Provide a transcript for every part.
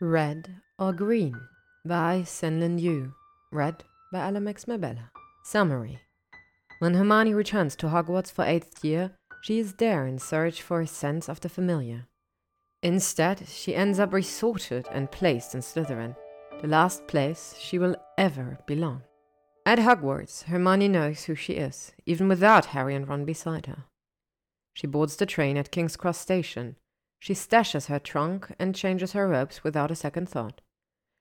Red or Green by SenLinYu. Read by Alamex Mabella. Summary When Hermione returns to Hogwarts for eighth year, she is there in search for a sense of the familiar. Instead, she ends up resorted and placed in Slytherin, the last place she will ever belong. At Hogwarts, Hermione knows who she is, even without Harry and Ron beside her. She boards the train at King's Cross Station. She stashes her trunk and changes her robes without a second thought.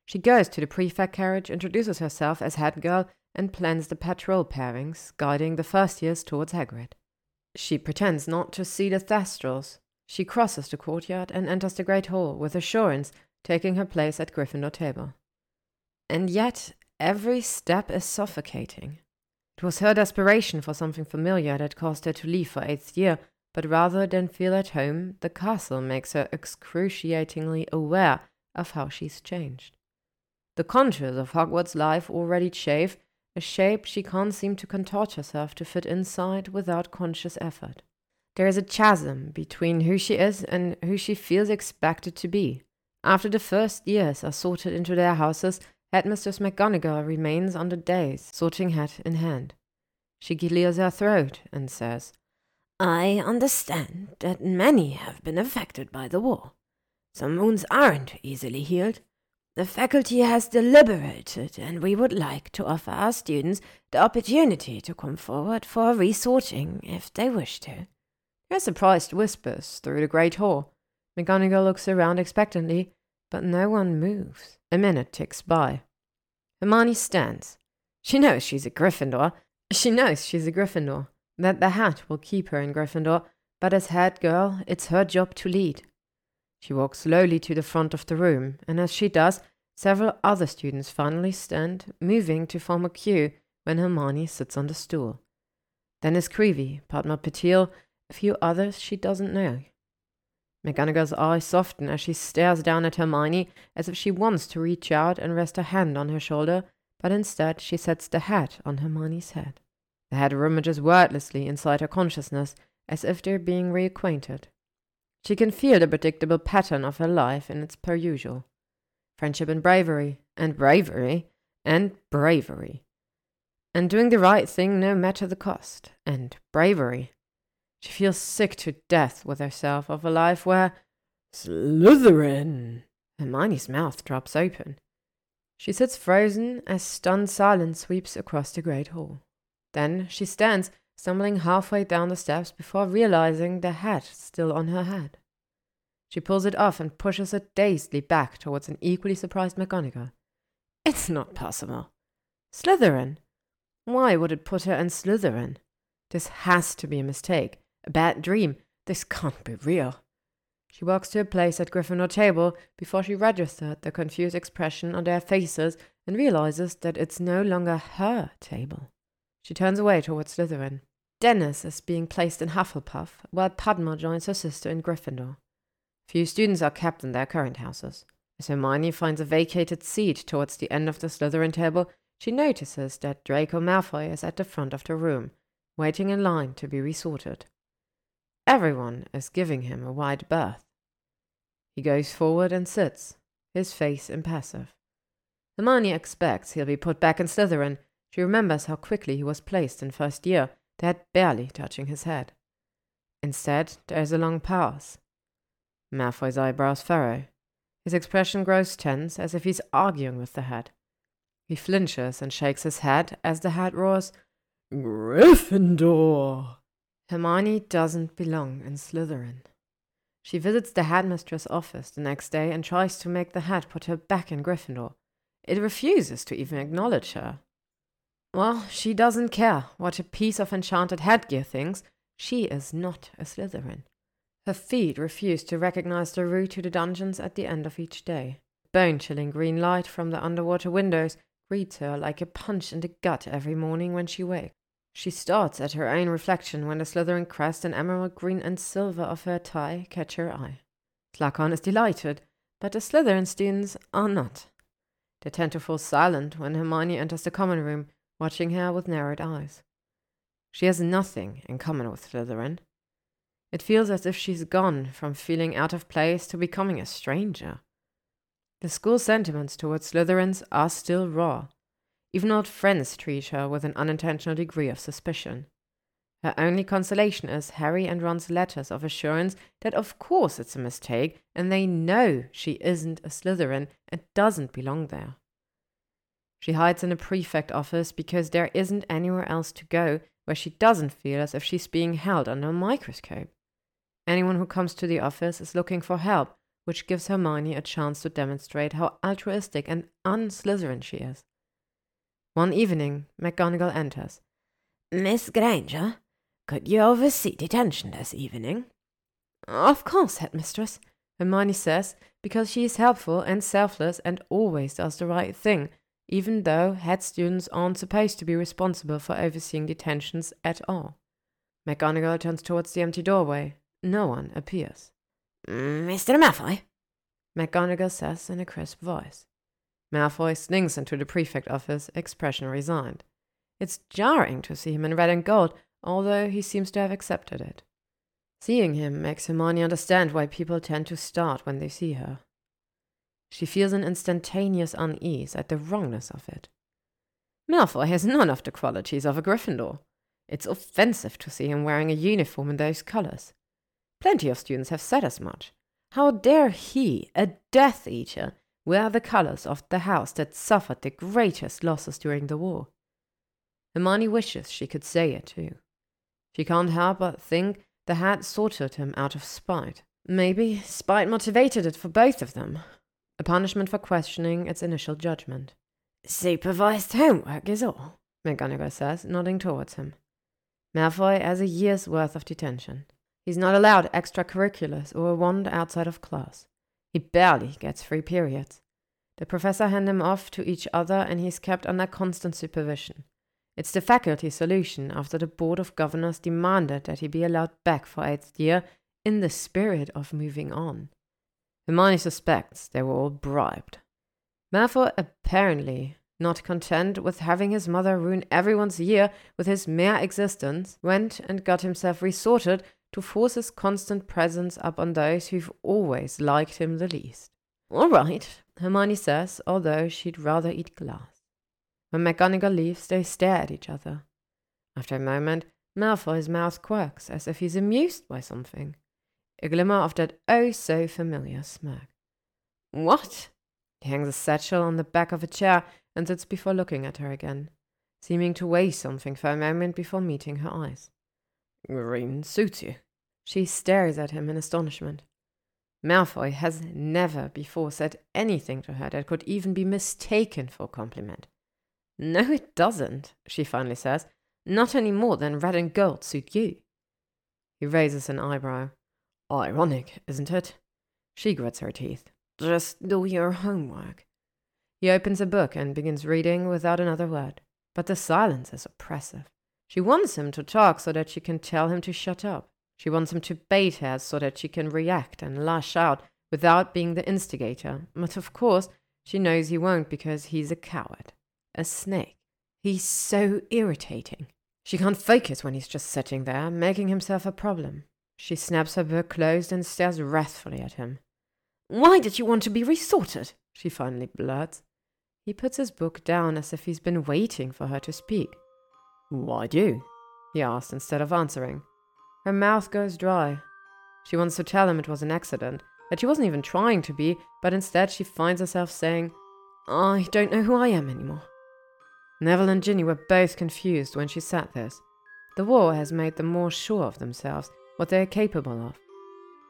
She goes to the prefect carriage, introduces herself as head girl, and plans the patrol pairings, guiding the first years towards Hagrid. She pretends not to see the Thestrals. She crosses the courtyard and enters the Great Hall with assurance, taking her place at Gryffindor table. And yet, every step is suffocating. It was her desperation for something familiar that caused her to leave for eighth year, but rather than feel at home, the castle makes her excruciatingly aware of how she's changed. The contours of Hogwarts life already chafe, a shape she can't seem to contort herself to fit inside without conscious effort. There is a chasm between who she is and who she feels expected to be. After the first years are sorted into their houses, Headmistress McGonagall remains on the days, sorting hat in hand. She clears her throat and says, I understand that many have been affected by the war. Some wounds aren't easily healed. The faculty has deliberated, and we would like to offer our students the opportunity to come forward for resorting if they wish to. There surprised whispers through the great hall. McGonagall looks around expectantly, but no one moves. A minute ticks by. Hermione stands. She knows she's a Gryffindor. She knows she's a Gryffindor. That the hat will keep her in Gryffindor, but as head girl, it's her job to lead. She walks slowly to the front of the room, and as she does, several other students finally stand, moving to form a queue when Hermione sits on the stool. Dennis Creevey, Padma Patil, a few others she doesn't know. McGonagall's eyes soften as she stares down at Hermione as if she wants to reach out and rest a hand on her shoulder, but instead she sets the hat on Hermione's head. The head rummages wordlessly inside her consciousness as if they're being reacquainted. She can feel the predictable pattern of her life in its per usual. Friendship and bravery, and bravery, and bravery. And doing the right thing no matter the cost, and bravery. She feels sick to death with herself of a life where Slytherin. Hermione's mouth drops open. She sits frozen as stunned silence sweeps across the great hall. Then she stands, stumbling halfway down the steps before realizing the hat still on her head. She pulls it off and pushes it dazedly back towards an equally surprised McGonagall. It's not possible. Slytherin? Why would it put her in Slytherin? This has to be a mistake. A bad dream. This can't be real. She walks to a place at Gryffindor table before she registers the confused expression on their faces and realizes that it's no longer her table. She turns away towards Slytherin. Dennis is being placed in Hufflepuff, while Padma joins her sister in Gryffindor. Few students are kept in their current houses. As Hermione finds a vacated seat towards the end of the Slytherin table, she notices that Draco Malfoy is at the front of the room, waiting in line to be resorted. Everyone is giving him a wide berth. He goes forward and sits, his face impassive. Hermione expects he'll be put back in Slytherin. She remembers how quickly he was placed in first year, the head barely touching his head. Instead, there is a long pause. Malfoy's eyebrows furrow. His expression grows tense, as if he's arguing with the head. He flinches and shakes his head as the head roars, Gryffindor! Hermione doesn't belong in Slytherin. She visits the headmistress' office the next day and tries to make the head put her back in Gryffindor. It refuses to even acknowledge her. Well, she doesn't care what a piece of enchanted headgear thinks. She is not a Slytherin. Her feet refuse to recognize the route to the dungeons at the end of each day. Bone chilling green light from the underwater windows greets her like a punch in the gut every morning when she wakes. She starts at her own reflection when the Slytherin crest and emerald green and silver of her tie catch her eye. Slughorn is delighted, but the Slytherin students are not. They tend to fall silent when Hermione enters the common room, watching her with narrowed eyes. She has nothing in common with Slytherin. It feels as if she's gone from feeling out of place to becoming a stranger. The school's sentiments towards Slytherins are still raw. Even old friends treat her with an unintentional degree of suspicion. Her only consolation is Harry and Ron's letters of assurance that of course it's a mistake and they know she isn't a Slytherin and doesn't belong there. She hides in a prefect office because there isn't anywhere else to go where she doesn't feel as if she's being held under a microscope. Anyone who comes to the office is looking for help, which gives Hermione a chance to demonstrate how altruistic and un-Slytherin she is. One evening, McGonagall enters. Miss Granger, could you oversee detention this evening? Of course, headmistress, Hermione says, because she is helpful and selfless and always does the right thing, even though head students aren't supposed to be responsible for overseeing detentions at all. McGonagall turns towards the empty doorway. No one appears. Mr. Malfoy? McGonagall says in a crisp voice. Malfoy slinks into the prefect office, expression resigned. It's jarring to see him in red and gold, although he seems to have accepted it. Seeing him makes Hermione understand why people tend to start when they see her. She feels an instantaneous unease at the wrongness of it. Malfoy has none of the qualities of a Gryffindor. It's offensive to see him wearing a uniform in those colors. Plenty of students have said as much. How dare he, a Death Eater, wear the colors of the house that suffered the greatest losses during the war? Hermione wishes she could say it too. She can't help but think the hat sorted him out of spite. Maybe spite motivated it for both of them. A punishment for questioning its initial judgment. Supervised homework is all, McGonagall says, nodding towards him. Malfoy has a year's worth of detention. He's not allowed extracurriculars or a wand outside of class. He barely gets free periods. The professor hand him off to each other and he's kept under constant supervision. It's the faculty solution after the Board of Governors demanded that he be allowed back for eighth year in the spirit of moving on. Hermione suspects they were all bribed. Malfoy apparently, not content with having his mother ruin everyone's year with his mere existence, went and got himself resorted to force his constant presence up on those who've always liked him the least. All right, Hermione says, although she'd rather eat glass. When McGonagall leaves, they stare at each other. After a moment, Malfoy's mouth quirks as if he's amused by something. A glimmer of that oh so familiar smirk. What? He hangs a satchel on the back of a chair and sits before looking at her again, seeming to weigh something for a moment before meeting her eyes. Green suits you. She stares at him in astonishment. Malfoy has never before said anything to her that could even be mistaken for a compliment. No, it doesn't, she finally says. Not any more than red and gold suit you. He raises an eyebrow. Ironic, isn't it? She grits her teeth. Just do your homework. He opens a book and begins reading without another word. But the silence is oppressive. She wants him to talk so that she can tell him to shut up. She wants him to bait her so that she can react and lash out without being the instigator. But of course, she knows he won't because he's a coward a snake. He's so irritating. She can't focus when he's just sitting there, making himself a problem. She snaps her book closed and stares wrathfully at him. Why did you want to be resorted? she finally blurts. He puts his book down as if he's been waiting for her to speak. Why do? You? he asks instead of answering. Her mouth goes dry. She wants to tell him it was an accident, that she wasn't even trying to be, but instead she finds herself saying, I don't know who I am anymore. Neville and Ginny were both confused when she said this. The war has made them more sure of themselves, what they are capable of.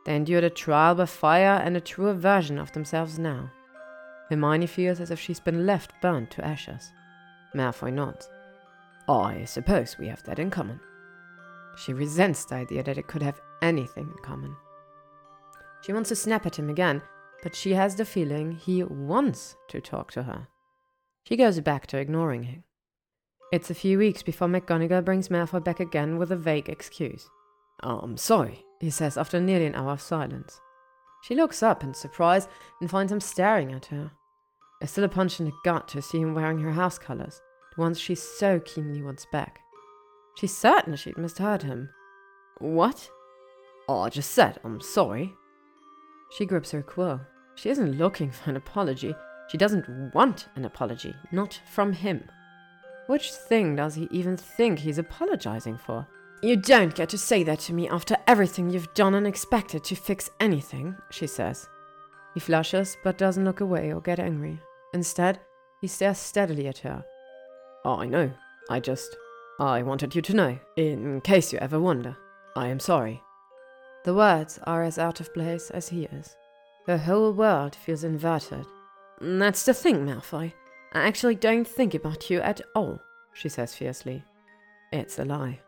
They endured a trial by fire and a truer version of themselves now. Hermione feels as if she's been left burnt to ashes. Malfoy nods. I suppose we have that in common. She resents the idea that it could have anything in common. She wants to snap at him again, but she has the feeling he wants to talk to her. She goes back to ignoring him. It's a few weeks before McGonagall brings Malfoy back again with a vague excuse. Oh, I'm sorry, he says after nearly an hour of silence. She looks up in surprise and finds him staring at her. It's still a punch in the gut to see him wearing her house colours, the ones she so keenly wants back. She's certain she'd misheard him. What? Oh, I just said I'm sorry. She grips her quill. She isn't looking for an apology. She doesn't want an apology, not from him. Which thing does he even think he's apologizing for? You don't get to say that to me after everything you've done and expected to fix anything, she says. He flushes but doesn't look away or get angry. Instead, he stares steadily at her. Oh, I know. I just. I wanted you to know, in case you ever wonder. I am sorry. The words are as out of place as he is. Her whole world feels inverted. That's the thing, Malfoy. I actually don't think about you at all, she says fiercely. It's a lie.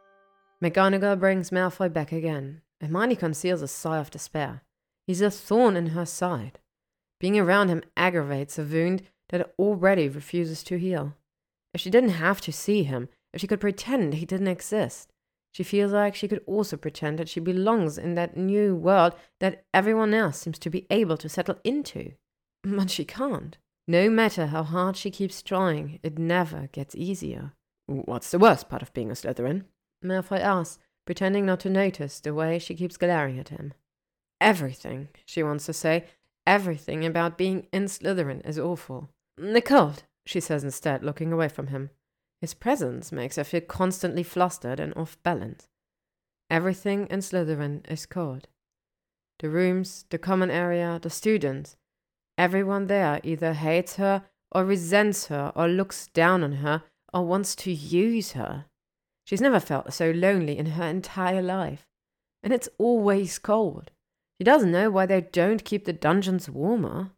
McGonagall brings Malfoy back again. Hermione conceals a sigh of despair. He's a thorn in her side. Being around him aggravates a wound that already refuses to heal. If she didn't have to see him, if she could pretend he didn't exist, she feels like she could also pretend that she belongs in that new world that everyone else seems to be able to settle into. But she can't. No matter how hard she keeps trying, it never gets easier. What's the worst part of being a Slytherin? Malfoy asks, pretending not to notice the way she keeps glaring at him. Everything, she wants to say, everything about being in Slytherin is awful. Cold, she says instead, looking away from him. His presence makes her feel constantly flustered and off balance. Everything in Slytherin is cold. The rooms, the common area, the students. Everyone there either hates her or resents her or looks down on her or wants to use her. She's never felt so lonely in her entire life. And it's always cold. She doesn't know why they don't keep the dungeons warmer.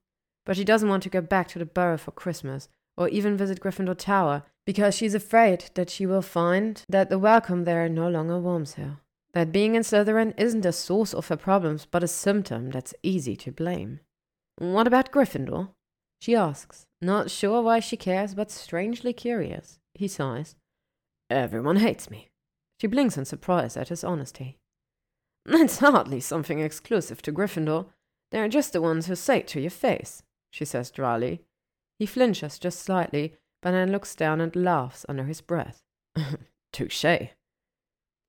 But she doesn't want to go back to the Burrow for Christmas or even visit Gryffindor Tower because she's afraid that she will find that the welcome there no longer warms her. That being in Slytherin isn't a source of her problems, but a symptom that's easy to blame. What about Gryffindor? She asks, not sure why she cares, but strangely curious. He sighs. Everyone hates me. She blinks in surprise at his honesty. That's hardly something exclusive to Gryffindor. They're just the ones who say it to your face, she says dryly. He flinches just slightly, but then looks down and laughs under his breath. Touche.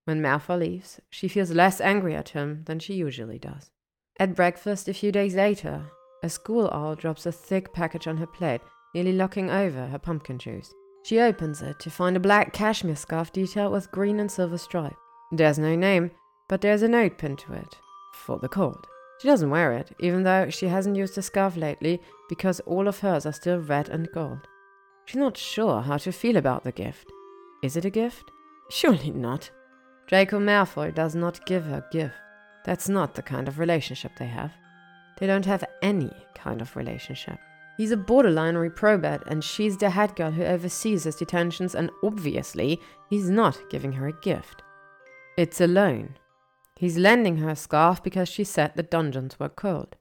When Malfoy leaves, she feels less angry at him than she usually does. At breakfast a few days later, a school owl drops a thick package on her plate, nearly knocking over her pumpkin juice. She opens it to find a black cashmere scarf detailed with green and silver stripes. There's no name, but there's a note pinned to it for the cold. She doesn't wear it, even though she hasn't used the scarf lately because all of hers are still red and gold. She's not sure how to feel about the gift. Is it a gift? Surely not. Draco Malfoy does not give her gift. That's not the kind of relationship they have. They don't have any kind of relationship. He's a borderline reprobate, and she's the head girl who oversees his detentions, and obviously, he's not giving her a gift. It's a loan. He's lending her a scarf because she said the dungeons were cold.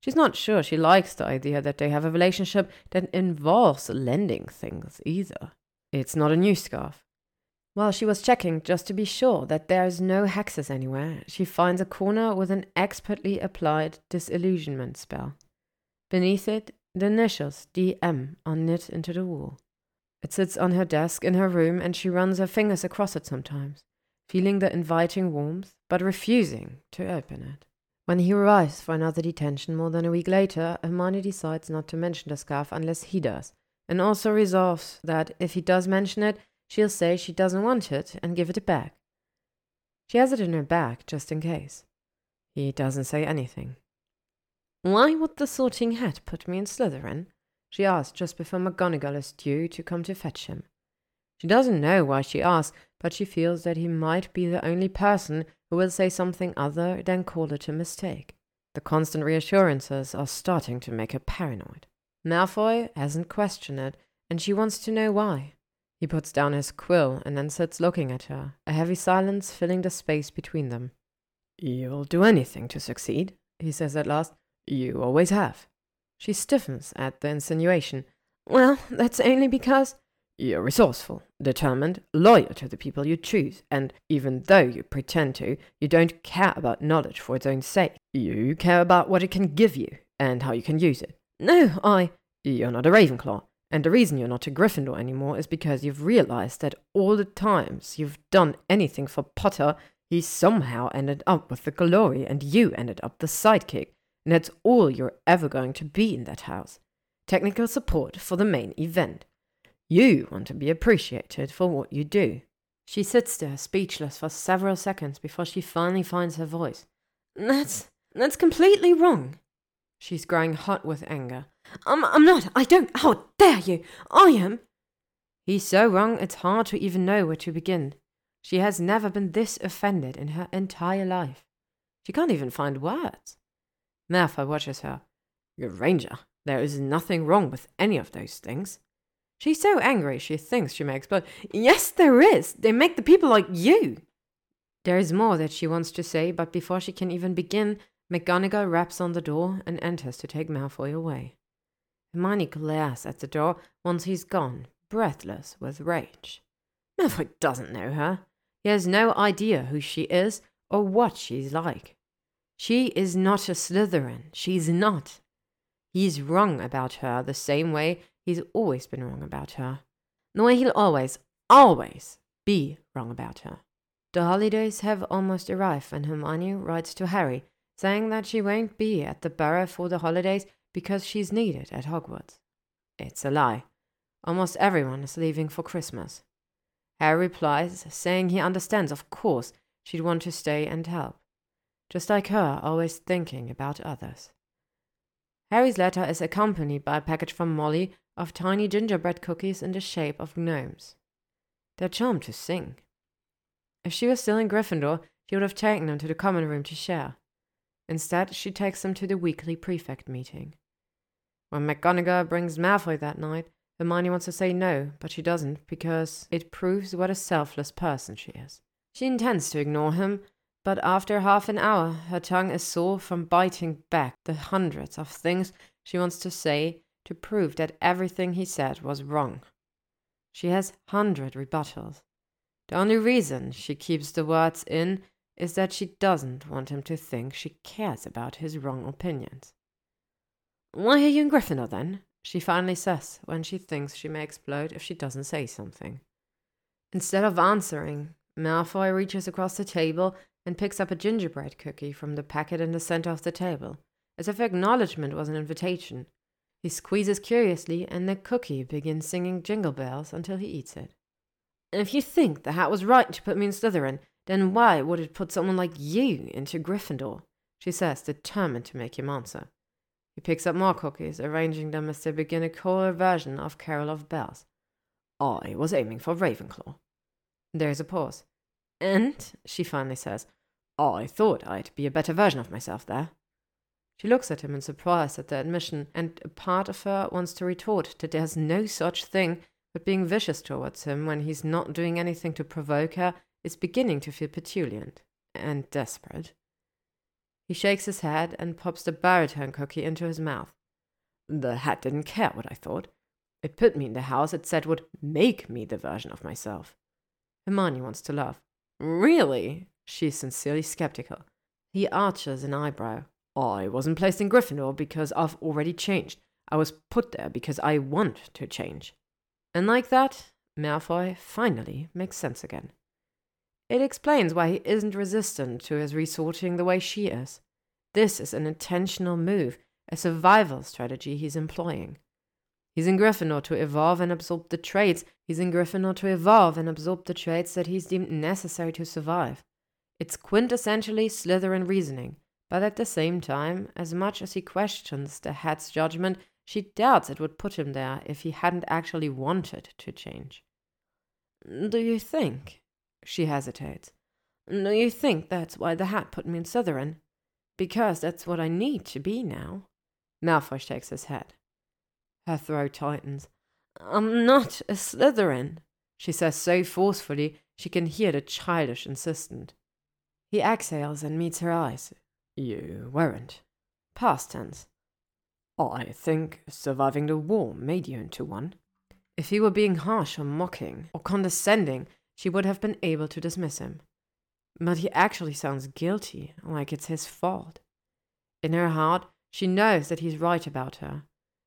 She's not sure she likes the idea that they have a relationship that involves lending things either. It's not a new scarf. While she was checking just to be sure that there's no hexes anywhere, she finds a corner with an expertly applied disillusionment spell. Beneath it the initials DM are knit into the wall. It sits on her desk in her room, and she runs her fingers across it sometimes, feeling the inviting warmth, but refusing to open it. When he arrives for another detention more than a week later, Hermione decides not to mention the scarf unless he does, and also resolves that if he does mention it, she'll say she doesn't want it and give it back. She has it in her bag just in case. He doesn't say anything. Why would the sorting hat put me in Slytherin? she asked just before McGonagall is due to come to fetch him. She doesn't know why she asks, but she feels that he might be the only person who will say something other than call it a mistake. The constant reassurances are starting to make her paranoid. Malfoy hasn't questioned it, and she wants to know why. He puts down his quill and then sits looking at her, a heavy silence filling the space between them. You'll do anything to succeed, he says at last. You always have. She stiffens at the insinuation. Well, that's only because. You're resourceful, determined, loyal to the people you choose, and even though you pretend to, you don't care about knowledge for its own sake. You care about what it can give you, and how you can use it. No, I. You're not a Ravenclaw, and the reason you're not a Gryffindor anymore is because you've realized that all the times you've done anything for Potter, he somehow ended up with the glory, and you ended up the sidekick and that's all you're ever going to be in that house. Technical support for the main event. You want to be appreciated for what you do. She sits there, speechless, for several seconds before she finally finds her voice. That's. that's completely wrong. She's growing hot with anger. I'm, I'm not. I don't. How dare you? I am. He's so wrong, it's hard to even know where to begin. She has never been this offended in her entire life. She can't even find words. Malfoy watches her. Granger, there is nothing wrong with any of those things. She's so angry she thinks she may explode. Yes, there is. They make the people like you. There is more that she wants to say, but before she can even begin, McGonagall raps on the door and enters to take Malfoy away. Hermione glares at the door once he's gone, breathless with rage. Malfoy doesn't know her. He has no idea who she is or what she's like. She is not a Slytherin. She's not. He's wrong about her the same way he's always been wrong about her. The way he'll always, always be wrong about her. The holidays have almost arrived when Hermione writes to Harry saying that she won't be at the Burrow for the holidays because she's needed at Hogwarts. It's a lie. Almost everyone is leaving for Christmas. Harry replies, saying he understands, of course, she'd want to stay and help. Just like her, always thinking about others. Harry's letter is accompanied by a package from Molly of tiny gingerbread cookies in the shape of gnomes. They're charmed to sing. If she was still in Gryffindor, she would have taken them to the common room to share. Instead, she takes them to the weekly prefect meeting. When McGonagall brings Malfoy that night, Hermione wants to say no, but she doesn't because it proves what a selfless person she is. She intends to ignore him, but after half an hour, her tongue is sore from biting back the hundreds of things she wants to say to prove that everything he said was wrong. She has hundred rebuttals. The only reason she keeps the words in is that she doesn't want him to think she cares about his wrong opinions. Why are you in Gryffindor then? She finally says when she thinks she may explode if she doesn't say something. Instead of answering, Malfoy reaches across the table and picks up a gingerbread cookie from the packet in the center of the table, as if acknowledgement was an invitation. He squeezes curiously, and the cookie begins singing jingle bells until he eats it. And if you think the hat was right to put me in Slytherin, then why would it put someone like you into Gryffindor? She says, determined to make him answer. He picks up more cookies, arranging them as they begin a choral version of Carol of Bells. I was aiming for Ravenclaw. There's a pause. And, she finally says, oh, I thought I'd be a better version of myself there. She looks at him in surprise at the admission, and a part of her wants to retort that there's no such thing but being vicious towards him when he's not doing anything to provoke her is beginning to feel petulant and desperate. He shakes his head and pops the baritone cookie into his mouth. The hat didn't care what I thought. It put me in the house it said would make me the version of myself. Hermione wants to laugh. Really? She's sincerely skeptical. He arches an eyebrow. I wasn't placed in Gryffindor because I've already changed. I was put there because I want to change. And like that, Malfoy finally makes sense again. It explains why he isn't resistant to his resorting the way she is. This is an intentional move, a survival strategy he's employing. He's in Gryffindor to evolve and absorb the traits. He's in Gryffindor to evolve and absorb the traits that he's deemed necessary to survive. It's quintessentially Slytherin reasoning, but at the same time, as much as he questions the hat's judgment, she doubts it would put him there if he hadn't actually wanted to change. Do you think, she hesitates. Do you think that's why the hat put me in Slytherin? Because that's what I need to be now. Malfoy shakes his head. Her throat tightens. I'm not a Slytherin, she says so forcefully she can hear the childish insistent. He exhales and meets her eyes. You weren't. Past tense. I think surviving the war made you into one. If he were being harsh or mocking or condescending, she would have been able to dismiss him. But he actually sounds guilty, like it's his fault. In her heart, she knows that he's right about her.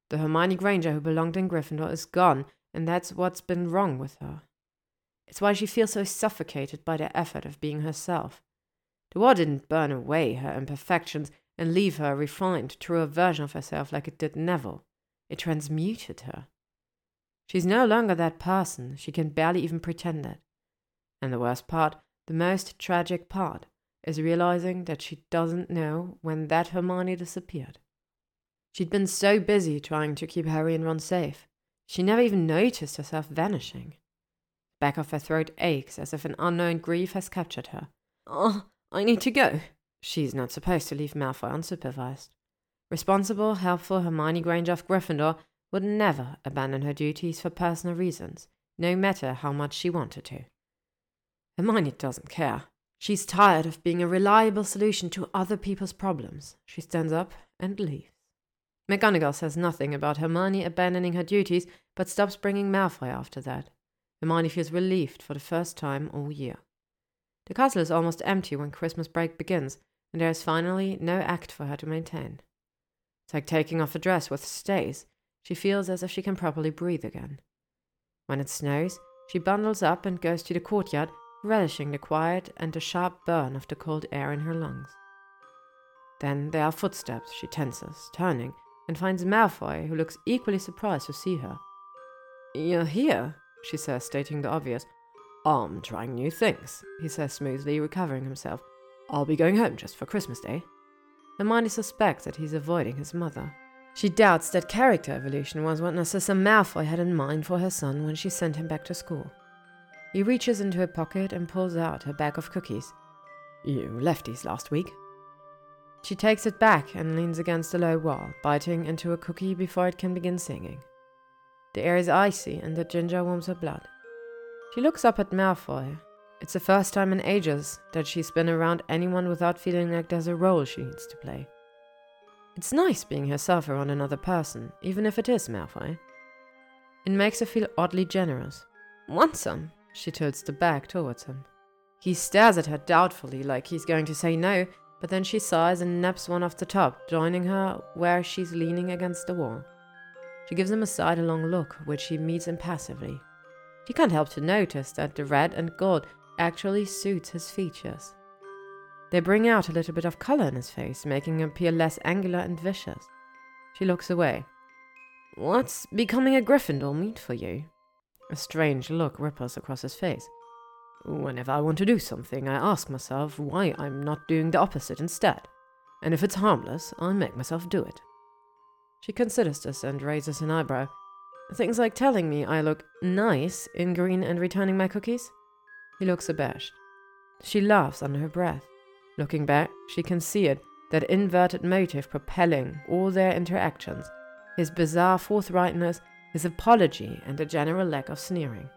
The Hermione Granger who belonged in Gryffindor is gone, and that's what's been wrong with her. It's why she feels so suffocated by the effort of being herself. The war didn't burn away her imperfections, and leave her a refined, truer version of herself like it did Neville. It transmuted her. She's no longer that person, she can barely even pretend it. And the worst part, the most tragic part, is realizing that she doesn't know when that Hermione disappeared. She'd been so busy trying to keep Harry and Ron safe, she never even noticed herself vanishing. Back of her throat aches as if an unknown grief has captured her. Oh, I need to go. She's not supposed to leave Malfoy unsupervised. Responsible, helpful Hermione Granger of Gryffindor would never abandon her duties for personal reasons, no matter how much she wanted to. Hermione doesn't care. She's tired of being a reliable solution to other people's problems. She stands up and leaves. McGonagall says nothing about Hermione abandoning her duties, but stops bringing Malfoy after that. Hermione feels relieved for the first time all year. The castle is almost empty when Christmas break begins, and there is finally no act for her to maintain. It's like taking off a dress with stays. She feels as if she can properly breathe again. When it snows, she bundles up and goes to the courtyard, relishing the quiet and the sharp burn of the cold air in her lungs. Then there are footsteps. She tenses, turning, and finds Malfoy, who looks equally surprised to see her. You're here, she says, stating the obvious. I'm trying new things, he says smoothly, recovering himself. I'll be going home just for Christmas Day. Hermione suspects that he's avoiding his mother. She doubts that character evolution was what Narcissa Malfoy had in mind for her son when she sent him back to school. He reaches into her pocket and pulls out her bag of cookies. You left these last week. She takes it back and leans against the low wall, biting into a cookie before it can begin singing. The air is icy and the ginger warms her blood. She looks up at Malfoy, it's the first time in ages that she's been around anyone without feeling like there's a role she needs to play. It's nice being herself around another person, even if it is Malfoy. It makes her feel oddly generous. Want some? She tilts the bag towards him. He stares at her doubtfully, like he's going to say no, but then she sighs and naps one off the top, joining her where she's leaning against the wall. She gives him a sidelong look, which he meets impassively. She can't help to notice that the red and gold actually suits his features. They bring out a little bit of color in his face, making him appear less angular and vicious. She looks away. What's becoming a Gryffindor mean for you? A strange look ripples across his face. Whenever I want to do something, I ask myself why I'm not doing the opposite instead. And if it's harmless, I make myself do it. She considers this and raises an eyebrow. Things like telling me I look nice in green and returning my cookies? He looks abashed. She laughs under her breath. Looking back, she can see it, that inverted motive propelling all their interactions, his bizarre forthrightness, his apology, and a general lack of sneering.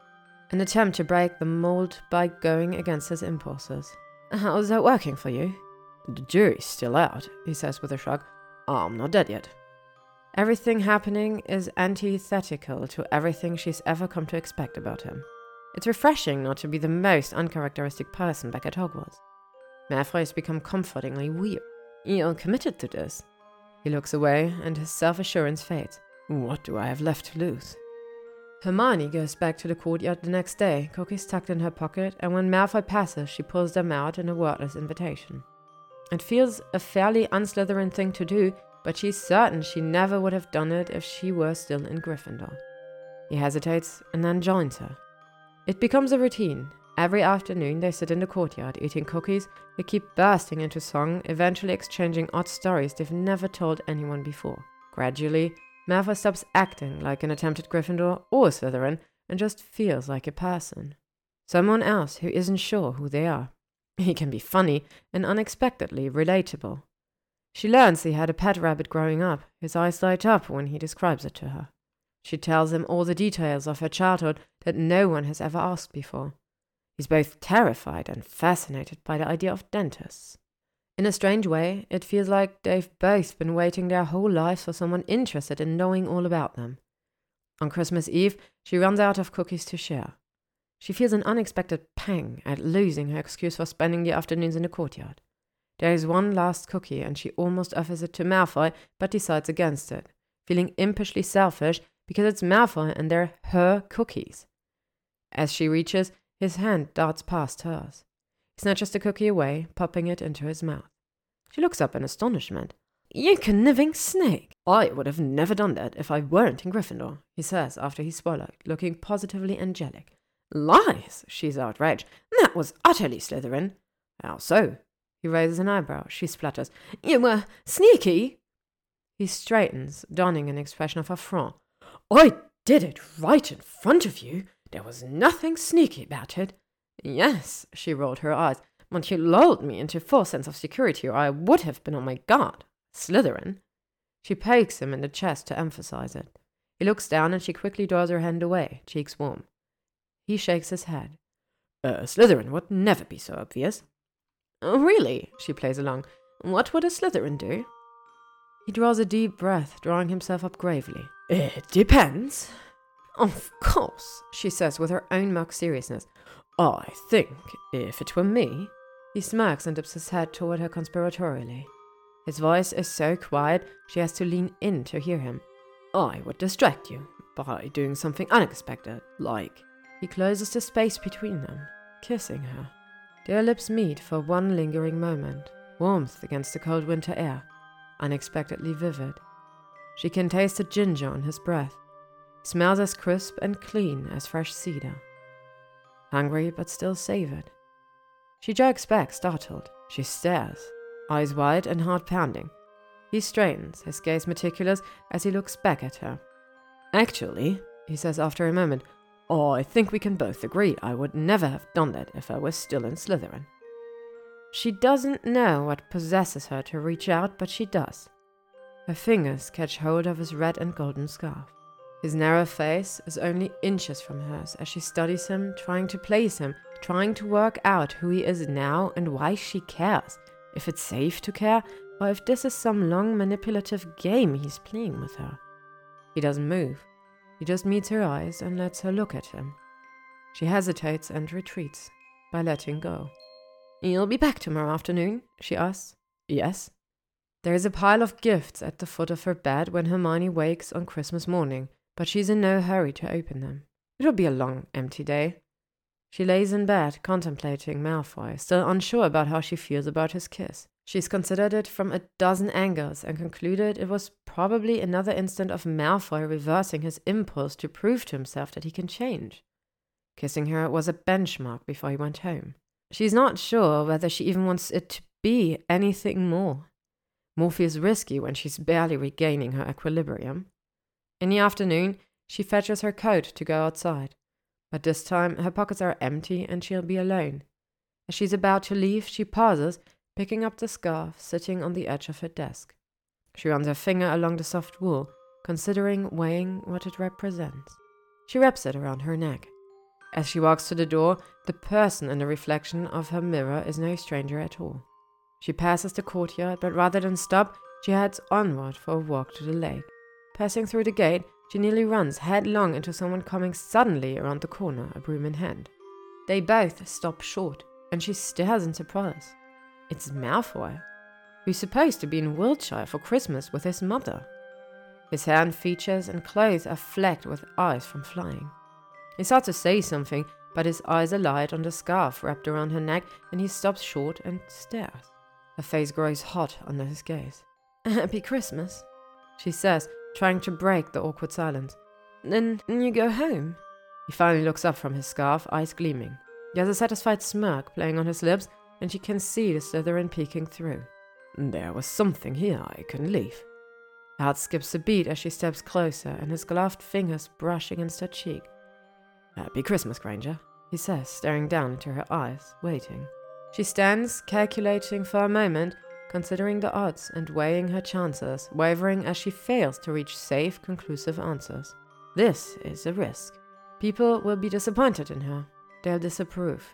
An attempt to break the mold by going against his impulses. How's that working for you? The jury's still out, he says with a shrug. I'm not dead yet. Everything happening is antithetical to everything she's ever come to expect about him. It's refreshing not to be the most uncharacteristic person back at Hogwarts. Malfoy has become comfortingly weird. You're committed to this. He looks away, and his self assurance fades. What do I have left to lose? Hermione goes back to the courtyard the next day, cookies tucked in her pocket, and when Malfoy passes, she pulls them out in a wordless invitation. It feels a fairly unslytherin thing to do, but she's certain she never would have done it if she were still in Gryffindor. He hesitates and then joins her. It becomes a routine. Every afternoon, they sit in the courtyard eating cookies. They keep bursting into song, eventually exchanging odd stories they've never told anyone before. Gradually, Malfoy stops acting like an attempted Gryffindor or Slytherin and just feels like a person. Someone else who isn't sure who they are. He can be funny and unexpectedly relatable. She learns he had a pet rabbit growing up. His eyes light up when he describes it to her. She tells him all the details of her childhood that no one has ever asked before. He's both terrified and fascinated by the idea of dentists. In a strange way, it feels like they've both been waiting their whole lives for someone interested in knowing all about them. On Christmas Eve, she runs out of cookies to share. She feels an unexpected pang at losing her excuse for spending the afternoons in the courtyard. There is one last cookie, and she almost offers it to Malfoy, but decides against it, feeling impishly selfish because it's Malfoy and they're her cookies. As she reaches, his hand darts past hers. He snatches the cookie away, popping it into his mouth. She looks up in astonishment. You conniving snake! I would have never done that if I weren't in Gryffindor, he says after he swallowed, looking positively angelic. Lies! She's outraged. That was utterly Slytherin. How so? He raises an eyebrow. She splutters. You were sneaky. He straightens, donning an expression of affront. I did it right in front of you. There was nothing sneaky about it. Yes, she rolled her eyes, you lulled me into a false sense of security, or I would have been on my guard. Slytherin? She pokes him in the chest to emphasize it. He looks down and she quickly draws her hand away, cheeks warm. He shakes his head. A Slytherin would never be so obvious. Oh, really? She plays along. What would a Slytherin do? He draws a deep breath, drawing himself up gravely. It depends. Of course, she says with her own mock seriousness. I think, if it were me. He smirks and dips his head toward her conspiratorially. His voice is so quiet she has to lean in to hear him. I would distract you by doing something unexpected, like. He closes the space between them, kissing her. Their lips meet for one lingering moment, warmth against the cold winter air, unexpectedly vivid. She can taste the ginger on his breath. smells as crisp and clean as fresh cedar. Hungry but still savored. She jerks back, startled. She stares, eyes wide and heart pounding. He straightens, his gaze meticulous, as he looks back at her. Actually, he says after a moment, oh, I think we can both agree I would never have done that if I was still in Slytherin. She doesn't know what possesses her to reach out, but she does. Her fingers catch hold of his red and golden scarf. His narrow face is only inches from hers as she studies him, trying to place him, trying to work out who he is now and why she cares, if it's safe to care, or if this is some long manipulative game he's playing with her. He doesn't move. He just meets her eyes and lets her look at him. She hesitates and retreats by letting go. You'll be back tomorrow afternoon? she asks. Yes. There is a pile of gifts at the foot of her bed when Hermione wakes on Christmas morning, but she's in no hurry to open them. It'll be a long, empty day. She lays in bed, contemplating Malfoy, still unsure about how she feels about his kiss. She's considered it from a dozen angles and concluded it was probably another instant of Malfoy reversing his impulse to prove to himself that he can change. Kissing her was a benchmark before he went home. She's not sure whether she even wants it to be anything more. More feels risky when she's barely regaining her equilibrium. In the afternoon, she fetches her coat to go outside. But this time her pockets are empty and she'll be alone. As she's about to leave, she pauses, picking up the scarf sitting on the edge of her desk. She runs her finger along the soft wool, considering weighing what it represents. She wraps it around her neck. As she walks to the door, the person in the reflection of her mirror is no stranger at all. She passes the courtyard, but rather than stop, she heads onward for a walk to the lake. Passing through the gate, she nearly runs headlong into someone coming suddenly around the corner, a broom in hand. They both stop short, and she stares in surprise. It's Malfoy, who's supposed to be in Wiltshire for Christmas with his mother. His hair and features and clothes are flecked with ice from flying. He starts to say something, but his eyes alight on the scarf wrapped around her neck, and he stops short and stares. Her face grows hot under his gaze. Happy Christmas, she says, trying to break the awkward silence. Then you go home? He finally looks up from his scarf, eyes gleaming. He has a satisfied smirk playing on his lips, and she can see the Slytherin peeking through. There was something here I couldn't leave. Her heart skips a beat as she steps closer, and his gloved fingers brush against her cheek. Happy Christmas, Granger, he says, staring down into her eyes, waiting. She stands, calculating for a moment, considering the odds and weighing her chances, wavering as she fails to reach safe, conclusive answers. This is a risk. People will be disappointed in her. They'll disapprove.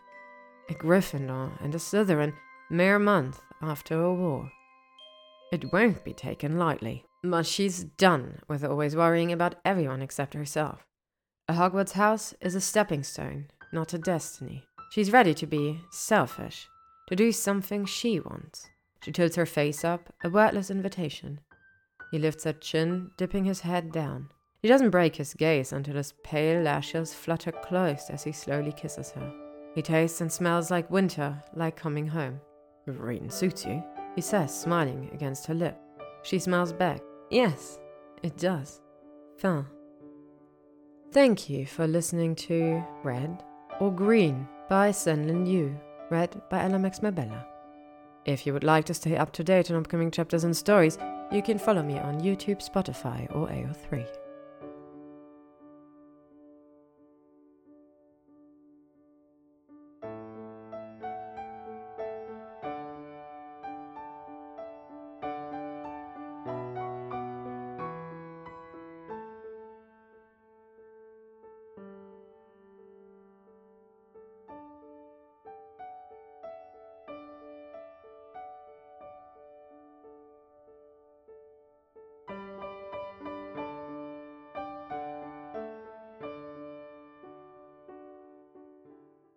A Gryffindor and a Slytherin mere month after a war. It won't be taken lightly, but she's done with always worrying about everyone except herself. A Hogwarts house is a stepping stone, not a destiny. She's ready to be selfish, to do something she wants. She tilts her face up, a wordless invitation. He lifts her chin, dipping his head down. He doesn't break his gaze until his pale lashes flutter close as he slowly kisses her. He tastes and smells like winter, like coming home. Green suits you, he says, smiling against her lip. She smiles back. Yes, it does. Fin. Thank you for listening to Red or Green by SenLinYu, read by LMX Mabella. If you would like to stay up to date on upcoming chapters and stories, you can follow me on YouTube, Spotify, or AO3.